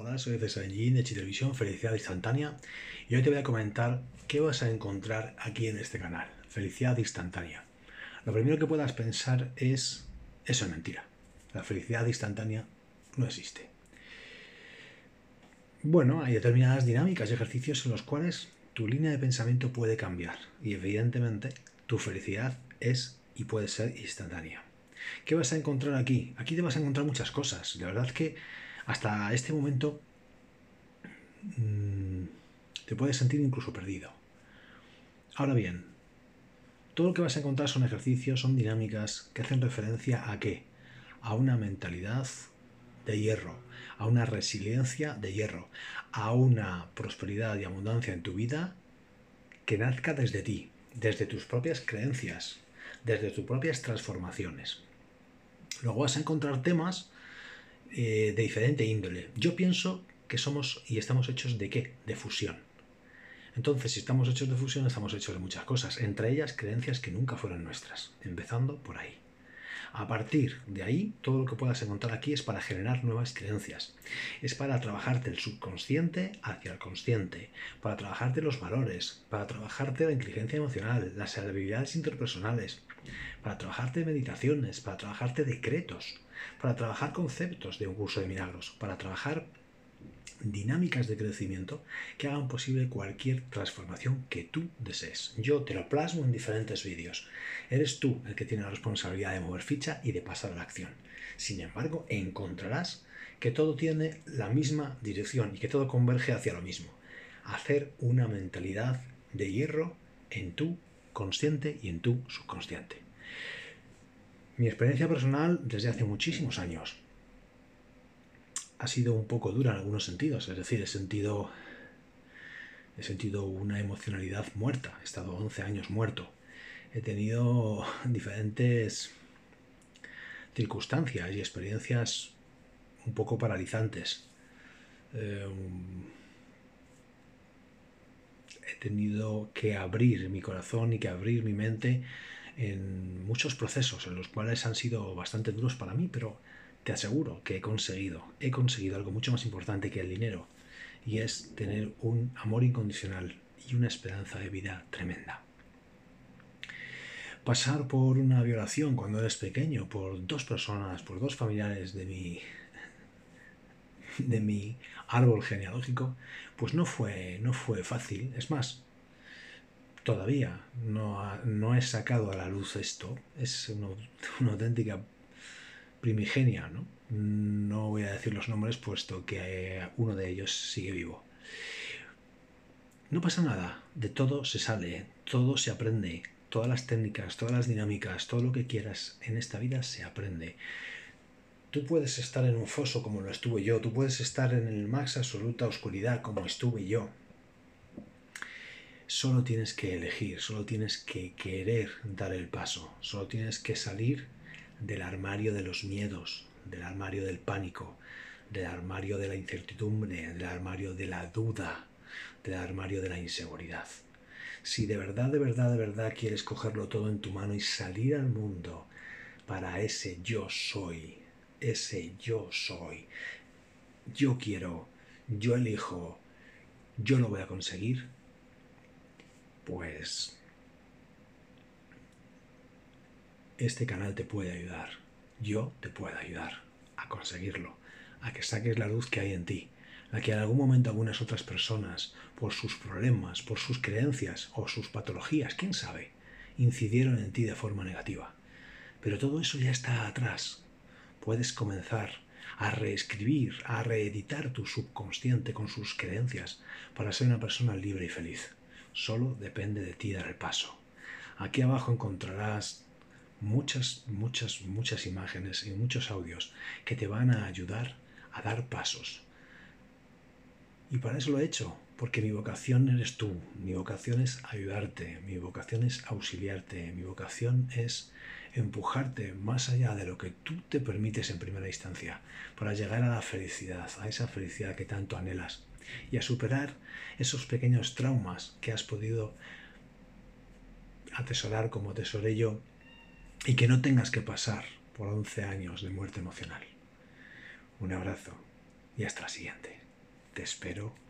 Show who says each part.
Speaker 1: Hola, soy César Engin de Chitelevisión, Felicidad Instantánea y hoy te voy a comentar qué vas a encontrar aquí en este canal, Felicidad Instantánea. Lo primero que puedas pensar es, eso es mentira, la felicidad instantánea no existe. Bueno, hay determinadas dinámicas y ejercicios en los cuales tu línea de pensamiento puede cambiar y evidentemente tu felicidad es y puede ser instantánea. ¿Qué vas a encontrar aquí? Aquí te vas a encontrar muchas cosas. La verdad que hasta este momento mm, te puedes sentir incluso perdido. Ahora bien, todo lo que vas a encontrar son ejercicios, son dinámicas que hacen referencia a qué? A una mentalidad de hierro, a una resiliencia de hierro, a una prosperidad y abundancia en tu vida que nazca desde ti, desde tus propias creencias, desde tus propias transformaciones. Luego vas a encontrar temas eh, de diferente índole. Yo pienso que somos y estamos hechos de qué? De fusión. Entonces, si estamos hechos de fusión, estamos hechos de muchas cosas, entre ellas creencias que nunca fueron nuestras, empezando por ahí. A partir de ahí, todo lo que puedas encontrar aquí es para generar nuevas creencias. Es para trabajarte el subconsciente hacia el consciente, para trabajarte los valores, para trabajarte la inteligencia emocional, las habilidades interpersonales, para trabajarte meditaciones, para trabajarte decretos, para trabajar conceptos de un curso de milagros, para trabajar dinámicas de crecimiento que hagan posible cualquier transformación que tú desees. Yo te lo plasmo en diferentes vídeos. Eres tú el que tiene la responsabilidad de mover ficha y de pasar a la acción. Sin embargo, encontrarás que todo tiene la misma dirección y que todo converge hacia lo mismo. Hacer una mentalidad de hierro en tu consciente y en tu subconsciente. Mi experiencia personal desde hace muchísimos años ha sido un poco dura en algunos sentidos, es decir, he sentido, he sentido una emocionalidad muerta, he estado 11 años muerto, he tenido diferentes circunstancias y experiencias un poco paralizantes. Em, he tenido que abrir mi corazón y que abrir mi mente en muchos procesos en los cuales han sido bastante duros para mí, pero te aseguro que he conseguido, he conseguido algo mucho más importante que el dinero, y es tener un amor incondicional y una esperanza de vida tremenda. Pasar por una violación cuando eres pequeño, por dos personas, por dos familiares de mi de mi árbol genealógico, pues no fue, no fue fácil. Es más, todavía no, he sacado a la luz esto. Es una, auténtica primigenia, ¿no? No voy a decir los nombres puesto que eh, uno de ellos sigue vivo. No pasa nada, de todo se sale, todo se aprende, todas las técnicas, todas las dinámicas, todo lo que quieras en esta vida se aprende. Tú puedes estar en un foso como lo estuve yo, tú puedes estar en el más absoluta oscuridad como estuve yo, Solo tienes que elegir, solo tienes que querer dar el paso, solo tienes que salir del armario de los miedos, del armario del pánico, del armario de la incertidumbre, del armario de la duda, del armario de la inseguridad. Si de verdad, de verdad, de verdad quieres cogerlo todo en tu mano y salir al mundo para ese yo soy, ese yo soy, yo quiero, yo elijo, yo lo voy a conseguir, pues este canal te puede ayudar. Yo te puedo ayudar a conseguirlo, a que saques la luz que hay en ti, a que en algún momento algunas otras personas, por sus problemas, por sus creencias o sus patologías, quién sabe, incidieron en ti de forma negativa. Pero todo eso ya está atrás. Puedes comenzar a reescribir, a reeditar tu subconsciente con sus creencias para ser una persona libre y feliz. Solo depende de ti dar el paso. Aquí abajo encontrarás muchas, muchas, muchas imágenes y muchos audios que te van a ayudar a dar pasos. Y para eso lo he hecho, porque mi vocación eres tú, mi vocación es ayudarte, mi vocación es auxiliarte, mi vocación es empujarte más allá de lo que tú te permites en primera instancia, para llegar a la felicidad, a esa felicidad que tanto anhelas y a superar esos pequeños traumas que has podido atesorar como atesoré yo y que no tengas que pasar por 11 años de muerte emocional. Un abrazo y hasta la siguiente. te espero.